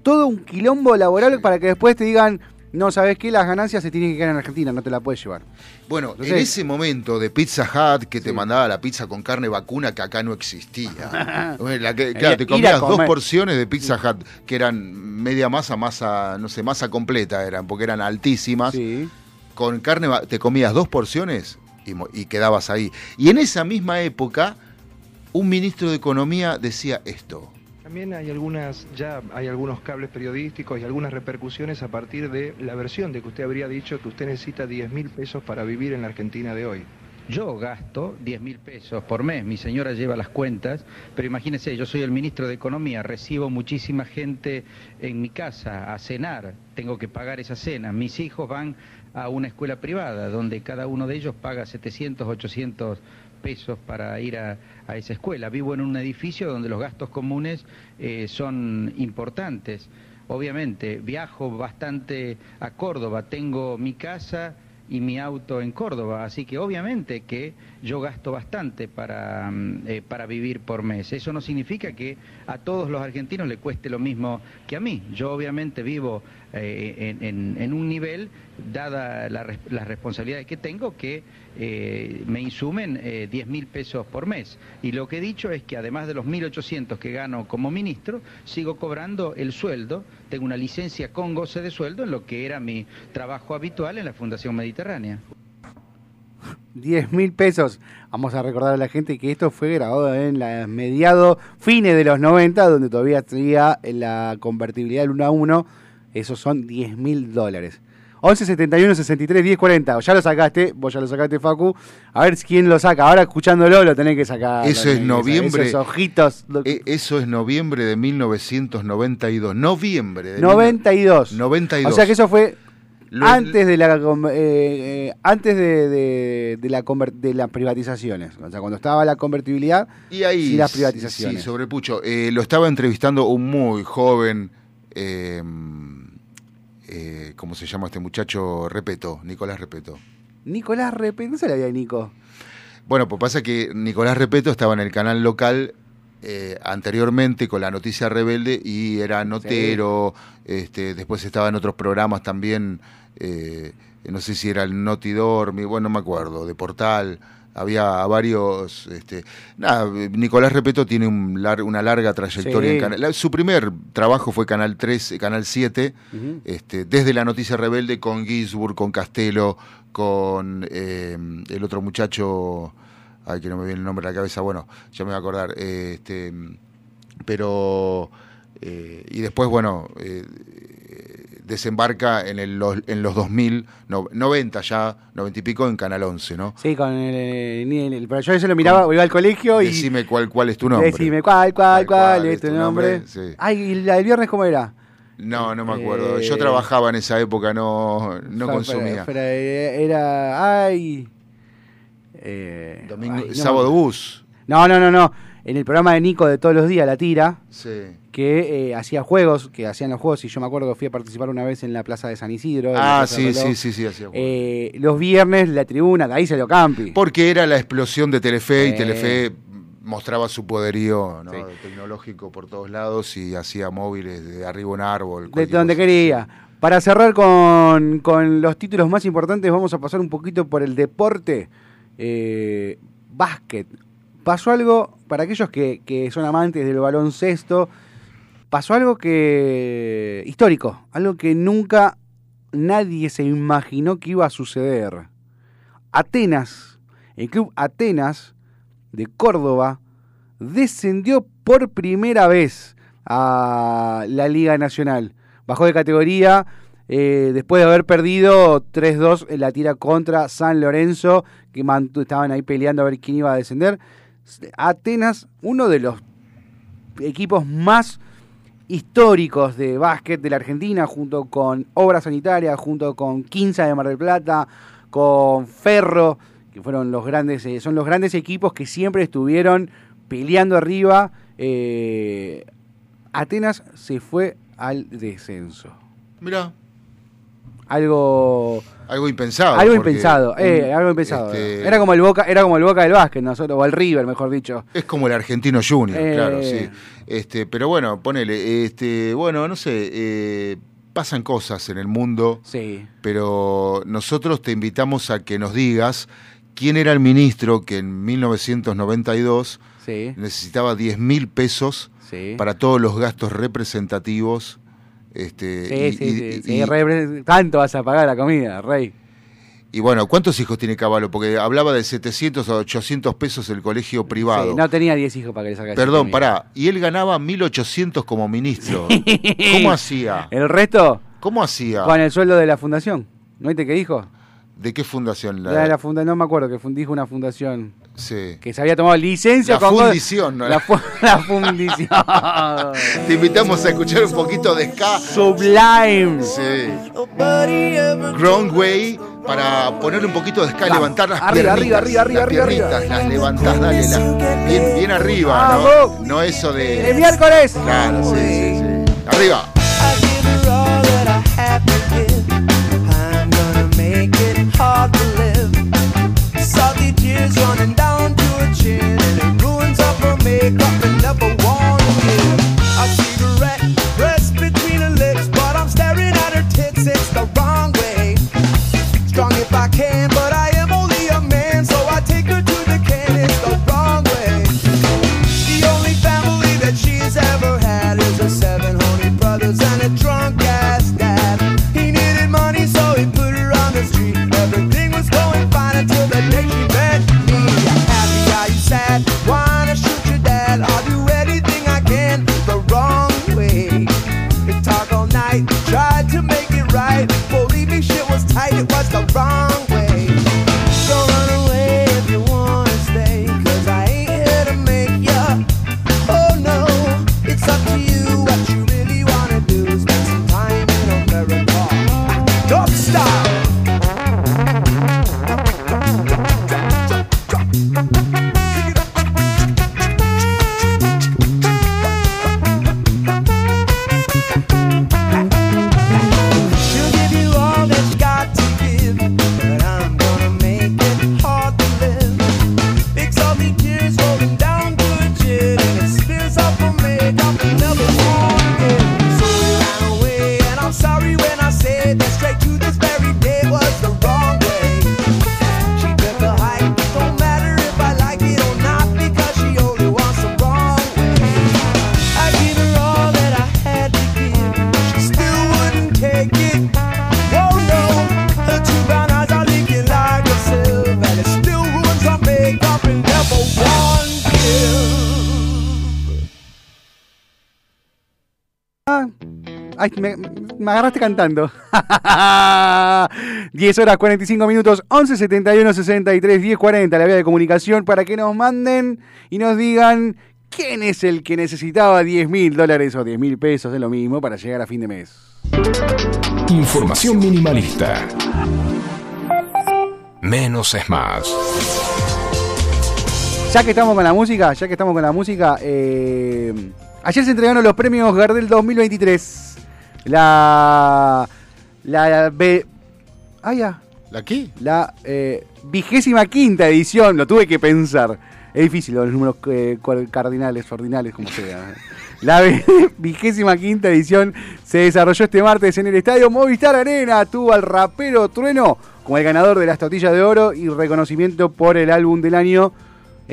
Todo un quilombo laboral para que después te digan, no, ¿sabes qué? Las ganancias se tienen que quedar en Argentina, no te la puedes llevar. Bueno, Entonces- en ese momento de Pizza Hut que te mandaba la pizza con carne vacuna que acá no existía. La que- claro, te comías dos porciones de Pizza Hut que eran media masa, masa, no sé, masa completa eran, porque eran altísimas. Sí. Con carne te comías dos porciones y quedabas ahí. Y en esa misma época, un ministro de Economía decía esto. También hay algunas, ya hay algunos cables periodísticos y algunas repercusiones a partir de la versión de que usted habría dicho que usted necesita 10 mil pesos para vivir en la Argentina de hoy. Yo gasto 10 mil pesos por mes, mi señora lleva las cuentas, pero imagínense, yo soy el ministro de Economía, recibo muchísima gente en mi casa a cenar, tengo que pagar esa cena, mis hijos van a una escuela privada donde cada uno de ellos paga 700, 800 pesos para ir a, a esa escuela. Vivo en un edificio donde los gastos comunes eh, son importantes. Obviamente, viajo bastante a Córdoba, tengo mi casa y mi auto en Córdoba, así que obviamente que yo gasto bastante para, mm, eh, para vivir por mes. Eso no significa que a todos los argentinos le cueste lo mismo que a mí. Yo obviamente vivo eh, en, en- un nivel, dada la las responsabilidades que tengo, que eh, me insumen eh, 10 mil pesos por mes. Y lo que he dicho es que además de los 1.800 que gano como ministro, sigo cobrando el sueldo, tengo una licencia con goce de sueldo en lo que era mi trabajo habitual en la Fundación Mediterránea. 10 mil pesos. Vamos a recordar a la gente que esto fue grabado en la mediado, fines de los 90, donde todavía tenía la convertibilidad del 1 a 1. Esos son 10 mil dólares. 11 71 63 10 40. Ya lo sacaste, vos ya lo sacaste, Facu. A ver quién lo saca. Ahora escuchándolo lo tenés que sacar. Eso es noviembre. Esos ojitos. lo- E- eso es noviembre de 1992. Noviembre de 92. 92. O sea que eso fue Lo- antes de la eh, eh, antes de, de- de la de las privatizaciones. O sea, cuando estaba la convertibilidad Y ahí, las privatizaciones. Sí, sobre Pucho. Eh, lo estaba entrevistando un muy joven, eh, eh, ¿cómo se llama este muchacho? Repeto, Nicolás Repeto. Nicolás Repe, no se la había Nico. Bueno, pues pasa que Nicolás Repeto estaba en el canal local eh, anteriormente con la noticia rebelde y era notero, este, después estaba en otros programas también, eh, no sé si era el Notidor, bueno, no me acuerdo, de Portal, había varios, este, nada, Nicolás Repeto tiene un lar- una larga trayectoria Sí. en Canal, la- su primer trabajo fue Canal 3, Canal 7, Ujú. este, desde la noticia rebelde con Gisburg, con Castelo, con eh, el otro muchacho, ay que no me viene el nombre a la cabeza, bueno, ya me voy a acordar, eh, este, pero eh, y después bueno eh, desembarca en, el, los, en los 2000, no- 90 ya, 90 y pico en Canal 11, ¿no? Sí, con el, el- el- pero yo eso lo miraba, iba al colegio y Decime cuál, cuál es tu nombre. decime cuál, cuál, Cuál, es tu nombre. sí. Ay, ¿y la del viernes cómo era? No, no me acuerdo. Eh, Yo trabajaba en esa época, no, no consumía. fra- era, ay, eh, Domingo, ay, no sábado bus. No, no, no, no. En el programa de Nico de todos los días, La Tira, Sí. que eh, hacía juegos, que hacían los juegos, y yo me acuerdo que fui a participar una vez en la Plaza de San Isidro. Ah, sí, sí, sí, sí, hacía. Eh, los viernes, la tribuna, de ahí salió Campi. Porque era la explosión de Telefe y Telefe mostraba su poderío ¿no? Sí. tecnológico por todos lados y hacía móviles de arriba un árbol. de donde cosa. quería. Para cerrar con, con los títulos más importantes, vamos a pasar un poquito por el deporte. Eh, básquet. Pasó algo, para aquellos que, son amantes del baloncesto, pasó algo que histórico, algo que nunca nadie se imaginó que iba a suceder. Atenas, el club Atenas de Córdoba, descendió por primera vez a la Liga Nacional. Bajó de categoría eh, después de haber perdido 3-2 en la tira contra San Lorenzo, que estaban ahí peleando a ver quién iba a descender. Atenas, uno de los equipos más históricos de básquet de la Argentina, junto con Obra Sanitaria, junto con Quinza de Mar del Plata, con Ferro, que fueron los grandes, eh, son los grandes equipos que siempre estuvieron peleando arriba. Eh, Atenas se fue al descenso. Mira, Algo, algo impensado. algo porque impensado, eh, un- algo impensado. este, Era como el Boca, era como el Boca del básquet, nosotros, o el River, mejor dicho. Es como el argentino junior, Eh. claro, sí. Este, pero bueno, ponele, este, bueno, no sé, eh, pasan cosas en el mundo, Sí. pero nosotros te invitamos a que nos digas quién era el ministro que en 1992 Sí, necesitaba 10 mil pesos sí. para todos los gastos representativos. Este, Sí, y, sí, y- sí, y- tanto vas a pagar la comida, rey. y bueno, ¿cuántos hijos tiene Caballo? Porque hablaba de 700 o 800 pesos el colegio privado. Sí, no tenía 10 hijos para que le sacara Perdón, pará. Y él ganaba 1800 como ministro. ¿Cómo hacía? El resto, ¿Cómo hacía? con el sueldo de la fundación. ¿No viste qué dijo? ¿De qué fundación? La, la funda, no me acuerdo, que dijo una fundación Sí. que se había tomado licencia La con... fundición, ¿no? La, fu- la fundición. Te invitamos a escuchar un poquito de ska. Sublime. Sí. Nobody ever Wrong Way para ponerle un poquito de ska Vamos. levantar las Arriba, piernitas. arriba, arriba, las arriba, piernitas, arriba. las levantás, dale, las- bien, bien arriba, Vamos. ¿no? No eso ¡El de... miércoles! Claro, sí, sí, sí. Arriba. I give I can, me, agarraste cantando. 10 horas 45 minutos, 11 71 63 10 40, la vía de comunicación para que nos manden y nos digan quién es el que necesitaba 10 mil dólares o 10 mil pesos, es lo mismo, para llegar a fin de mes. Información minimalista. Menos es más. Ya que estamos con la música, ya que estamos con la música, eh, ayer se entregaron los premios Gardel 2023. La. La. B, ah, ya. ¿La qué? La eh, vigésima quinta edición, lo tuve que pensar. Es difícil los números eh, cardinales, ordinales, como sea. La ve- vigésima quinta edición se desarrolló este martes en el estadio Movistar Arena. Tuvo al rapero Trueno como el ganador de las tortillas de oro y reconocimiento por el álbum del año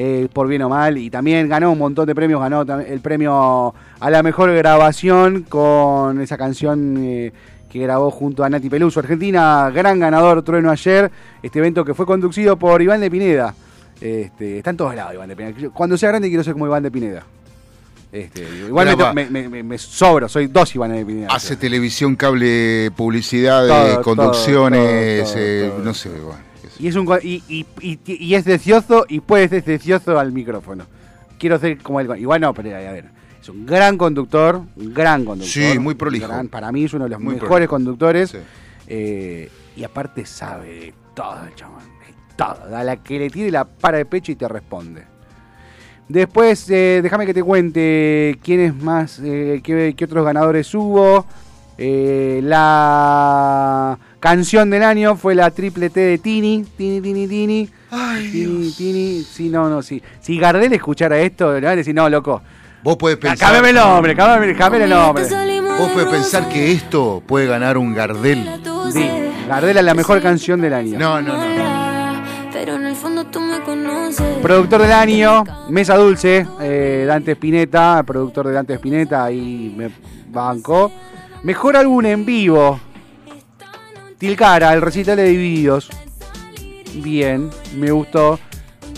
eh, por bien o mal, y también ganó un montón de premios, ganó el premio a la mejor grabación con esa canción eh, que grabó junto a Nati Peluso, Argentina, gran ganador Trueno ayer, este evento que fue conducido por Iván de Pineda. Este, está en todos lados Iván de Pineda. Cuando sea grande quiero ser como Iván de Pineda. Este, igual me, me- me- me- me sobro, soy dos Iván de Pineda. Hace televisión, cable, publicidad, Todo, de todo, conducciones, todo, eh, todo. no sé, bueno. Y es, un, y, y, y- y es deseoso y puede ser deseoso al micrófono. Quiero ser como él. Igual no, pero a ver. Es un gran conductor, un gran conductor. Sí, muy prolijo. gran- para mí es uno de los Muy mejores prolijo. conductores. Sí. eh, y aparte sabe de todo, chabón. De todo. A la que le tire la para de pecho y te responde. Después, eh, déjame que te cuente quiénes más, eh, qué, qué otros ganadores hubo. La canción del año fue la triple T de Tini. Tini, Tini, Tini. Tini, Tini. Sí, no, no, sí. Si Gardel escuchara esto, le van a decir, no, loco. Vos podés pensar. Cámbiame el nombre, cámbiame el nombre. Vos podés pensar que esto puede ganar un Gardel. Sí, Gardel es la mejor canción del año. No, no, no. Pero en el fondo tú me conoces. Productor del año, Mesa Dulce, eh, Dante Spinetta, productor de Dante Spinetta, ahí me bancó. Mejor álbum en vivo, Tilcara, el recital de Divididos. Bien, me gustó.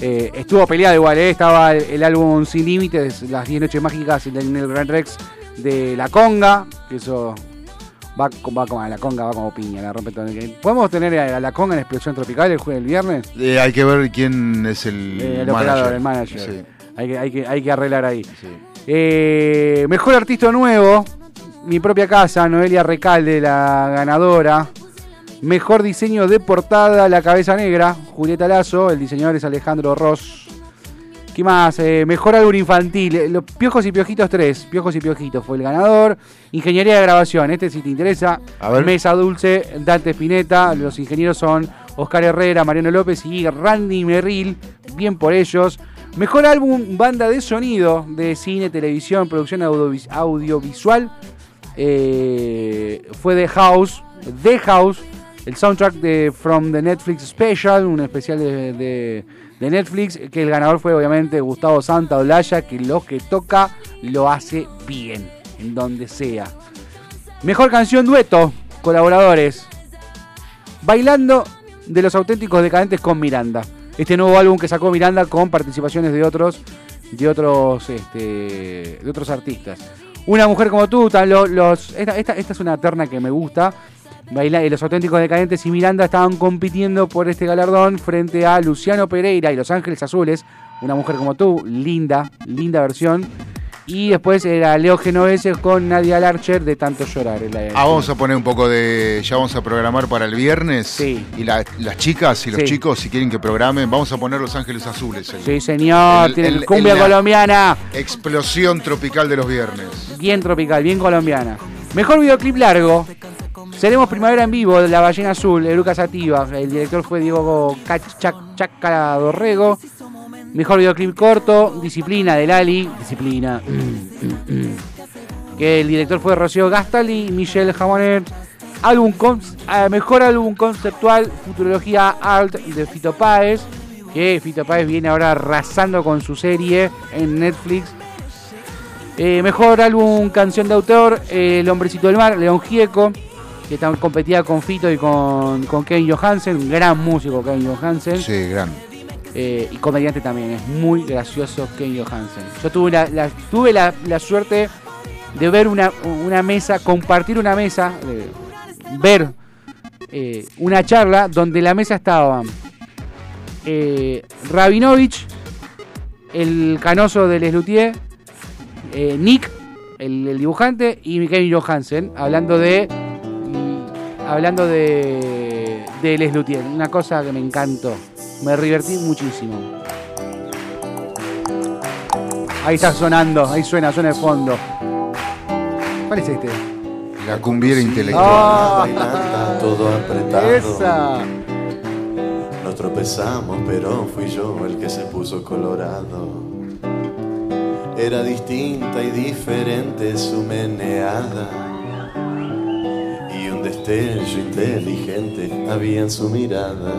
Eh, estuvo peleado igual, eh, estaba el, el álbum Sin Límites, Las 10 Noches Mágicas en el Grand Rex de La Conga, que eso va, va como La Conga, va como piña, la rompe todo. ¿Podemos tener a La Conga en Explosión Tropical el jueves el viernes? Eh, hay que ver quién es el, Eh, el manager. operador, el manager. Sí, Hay, que, hay, que, hay que arreglar ahí. sí. Eh, mejor artista nuevo, mi propia casa, Noelia Recalde, la ganadora. Mejor diseño de portada, La Cabeza Negra, Julieta Lazo, el diseñador es Alejandro Ross. ¿Qué más? Eh, mejor álbum infantil, eh, Los Piojos y Piojitos 3, Piojos y Piojitos fue el ganador. Ingeniería de grabación, este si te interesa. A ver. Mesa Dulce, Dante Spinetta, los ingenieros son Oscar Herrera, Mariano López y Randy Merrill, bien por ellos. Mejor álbum, banda de sonido, de cine, televisión, producción audiovis- audiovisual, eh, fue The House, The House, el soundtrack de From the Netflix Special, un especial de, de- Netflix, que el ganador fue obviamente Gustavo Santa Olaya, que lo que toca lo hace bien, en donde sea. Mejor canción dueto, colaboradores. Bailando de los auténticos decadentes con Miranda. Este nuevo álbum que sacó Miranda con participaciones de otros, de otros, este, de otros artistas. Una mujer como tú, los, esta, esta- esta es una terna que me gusta. Baila, los auténticos decadentes y Miranda estaban compitiendo por este galardón frente a Luciano Pereira y Los Ángeles Azules. Una mujer como tú, linda, linda versión. Y después era Leo Genovese con Nadia Larcher de Tanto Llorar. en la- Ah, vamos a poner un poco de. Ya vamos a programar para el viernes. Sí. Y la- las chicas y los Sí. chicos, si quieren que programen, vamos a poner Los Ángeles Azules. Sí, señor, El- tiene el- cumbia colombiana. Explosión tropical de los viernes. Bien tropical, bien colombiana. Mejor videoclip largo. Seremos Primavera en Vivo de La Ballena Azul, de Lucas Ativa. El director fue Diego Cach- Chac- Chácara Dorrego. Mejor videoclip corto, Disciplina de Lali. Disciplina. que el director fue Rocío Gastali Michelle Jamonet. Álbum ah, mejor álbum conceptual, Futurología Art de Fito Páez. Que Fito Páez viene ahora arrasando con su serie en Netflix. Eh, mejor álbum canción de autor, eh, El Hombrecito del Mar, León Gieco, que competía con Fito y con, con Kevin Johansen, un gran músico Kevin Johansen, Sí, gran. eh, y comediante también, es muy gracioso Kevin Johansen. Yo tuve la, la- tuve la, la suerte de ver una, una mesa, compartir una mesa, eh, ver eh, una charla donde la mesa estaba eh, Rabinovich, el canoso del Slutier, eh, Nick, el, el dibujante, y Kevin Johansen, hablando de. Hablando de. de Les Luthier. Una cosa que me encantó. Me divertí muchísimo. Ahí está sonando, ahí suena, suena de fondo. ¿Cuál es este? La cumbiera intelectual. Ah, Bailando, todo apretado. ¡Esa! Nos tropezamos, pero fui yo el que se puso colorado. Era distinta y diferente su meneada. Un destello inteligente había en su mirada.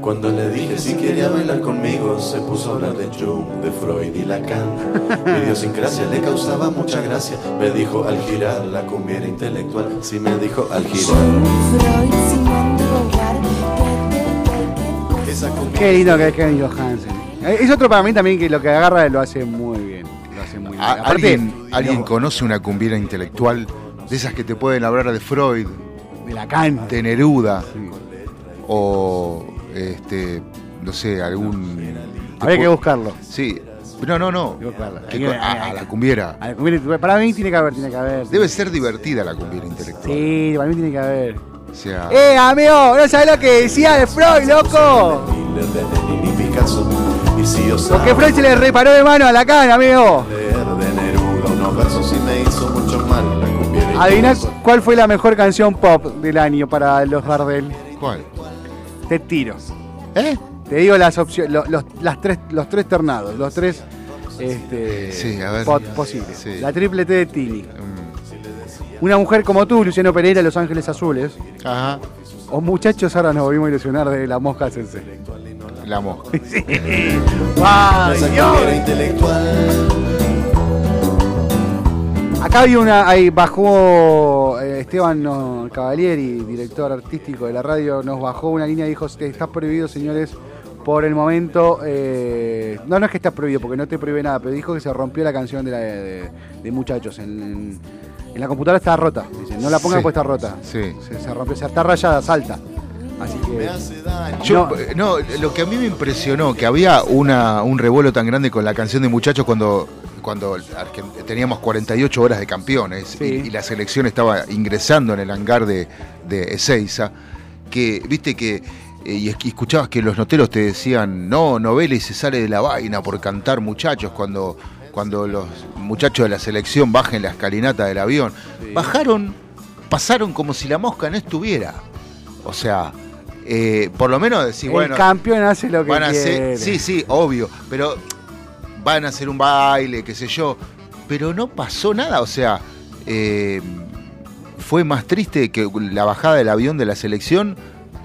Cuando le dije si quería bailar conmigo, se puso a hablar de Jung, de Freud y Lacan. Mi idiosincrasia le causaba mucha gracia. Me dijo al girar la cumbia era intelectual. Sí, me dijo al girar. Qué lindo que es Kevin Johansen. Eh, Es otro para mí también que lo que agarra lo hace muy bien. Lo hace muy bien. ¿A- Aparte, ¿Alguien, ¿Alguien conoce una cumbiera intelectual? De esas que te pueden hablar de Freud, de Lacan. de Neruda, Sí. o este, no sé, algún. Habría que buscarlo. Sí. No, no, no. Que a, a la cumbiera. A la Para mí tiene que haber, tiene que haber. Debe ser divertida la cumbiera intelectual. Sí, para mí tiene que haber. O sea, ¡Eh, amigo! ¿No sabes lo que decía de Freud, loco? Porque Freud se le reparó de mano a Lacan, amigo. leer de Neruda unos versos y me hizo mucho mal la cumbia era Adivina intelectual. cuál fue la mejor canción pop del año para los Gardel. ¿cuál? Te tiro. ¿Eh? Te digo las opciones, lo- los, las tres, los tres ternados, los tres este, Sí, a ver. pop posibles. Sí. La triple T de Tini. Mm, Una mujer como tú, Luciano Pereira, Los Ángeles Azules. Ajá. O muchachos, ahora nos volvimos a ilusionar de la mosca sensei. La mosca. Intelectual. Acá hay una, ahí bajó eh, Esteban no, Cavalieri, director artístico de la radio, nos bajó una línea y dijo, "Este, está prohibido, señores, por el momento. eh, no, no es que está prohibido, porque no te prohíbe nada, pero dijo que se rompió la canción de, la, de, de muchachos. En, en- en la computadora está rota, dice, no la pongan Sí. porque está rota. Sí. Se, se rompió, o sea, está rayada, salta. Así Me que... hace daño. Yo, No. eh, no. lo que a mí me impresionó, que había una, un revuelo tan grande con la canción de muchachos cuando, cuando teníamos 48 horas de campeones Sí. y, y la selección estaba ingresando en el hangar de, de Ezeiza, que viste que eh, y es- y escuchabas que los noteros te decían, no, novela y se sale de la vaina por cantar muchachos cuando, cuando los muchachos de la selección bajen la escalinata del avión. Bajaron, pasaron como si la mosca no estuviera. O sea, eh, por lo menos decir, el bueno, campeón hace lo que van a quiere. hacer, sí, sí, obvio, pero van a hacer un baile, qué sé yo, pero no pasó nada, o sea, eh, fue más triste que la bajada del avión de la selección,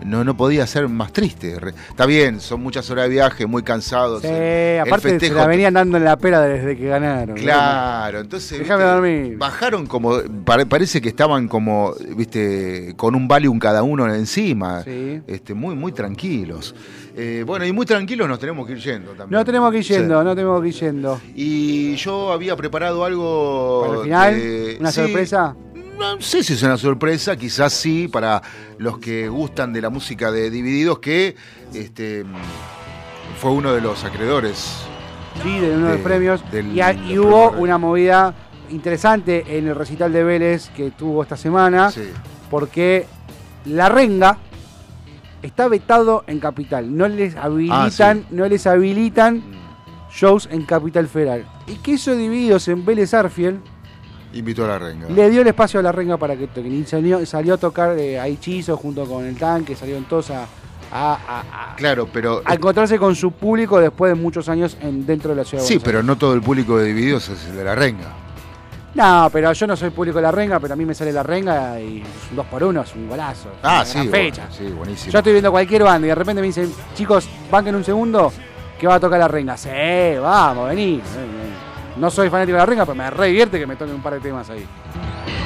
no, no podía ser más triste. Está bien, son muchas horas de viaje, muy cansados. Sí, el- el aparte se la venían dando en la pera desde que ganaron. Claro, entonces Déjame ¿viste? dormir. bajaron como, pare- parece que estaban como, viste, con un Valium cada uno encima, Sí. este, muy, muy tranquilos. Eh, bueno, y muy tranquilos nos tenemos que ir yendo también. No tenemos que ir Sí. yendo, no tenemos que ir yendo. Y yo había preparado algo. ¿Para el final? que- ¿Una sí, sorpresa? No sé si es una sorpresa, quizás sí, para los que gustan de la música de Divididos, que este, fue uno de los acreedores. Sí, de uno de de- los premios. del- y, a- del y hubo una movida interesante en el recital de Vélez que tuvo esta semana, Sí. porque la renga está vetado en Capital. No les habilitan, no les habilitan shows en Capital Federal. Y que eso divididos en Vélez Arfiel Invitó a la renga. le dio el espacio a la renga para que toquen. Y salió, salió a tocar eh, a Hechizo junto con el tanque, salieron todos a, a- a- a- Claro, pero. a encontrarse con su público después de muchos años en, dentro de la ciudad de Sí, pero no todo el público de Divididos es el de la renga. No, pero yo no soy público de la renga, pero a mí me sale la renga y es un dos por uno, es un golazo. Ah, sí, bueno, fecha. sí, buenísimo. Yo estoy viendo cualquier banda y de repente me dicen, chicos, banquen un segundo, que va a tocar la renga. Sí, vamos, vení. No soy fanático de la renga, pero me re divierte que me toquen un par de temas ahí.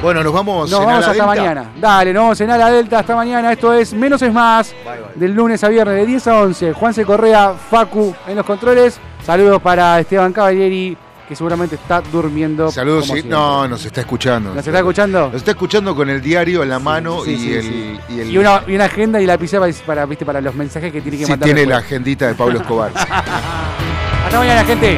Bueno, nos vamos, Nos en vamos hasta Delta. mañana. Dale, nos vamos en Ala Delta hasta mañana. Esto es Menos es Más. Del lunes a viernes de 10 a 11. Juanse Correa, Facu en los controles. Saludos para Esteban Cavalieri, que seguramente está durmiendo. Saludos, sí. No, nos está escuchando. ¿Nos está escuchando? Nos está escuchando con el diario en la mano Sí, y, sí, el, sí. y el- Y una, y una agenda y la lapicera para, para, ¿viste? para los mensajes que tiene que sí, mandar. tiene la agendita de Pablo Escobar. Hasta mañana, gente.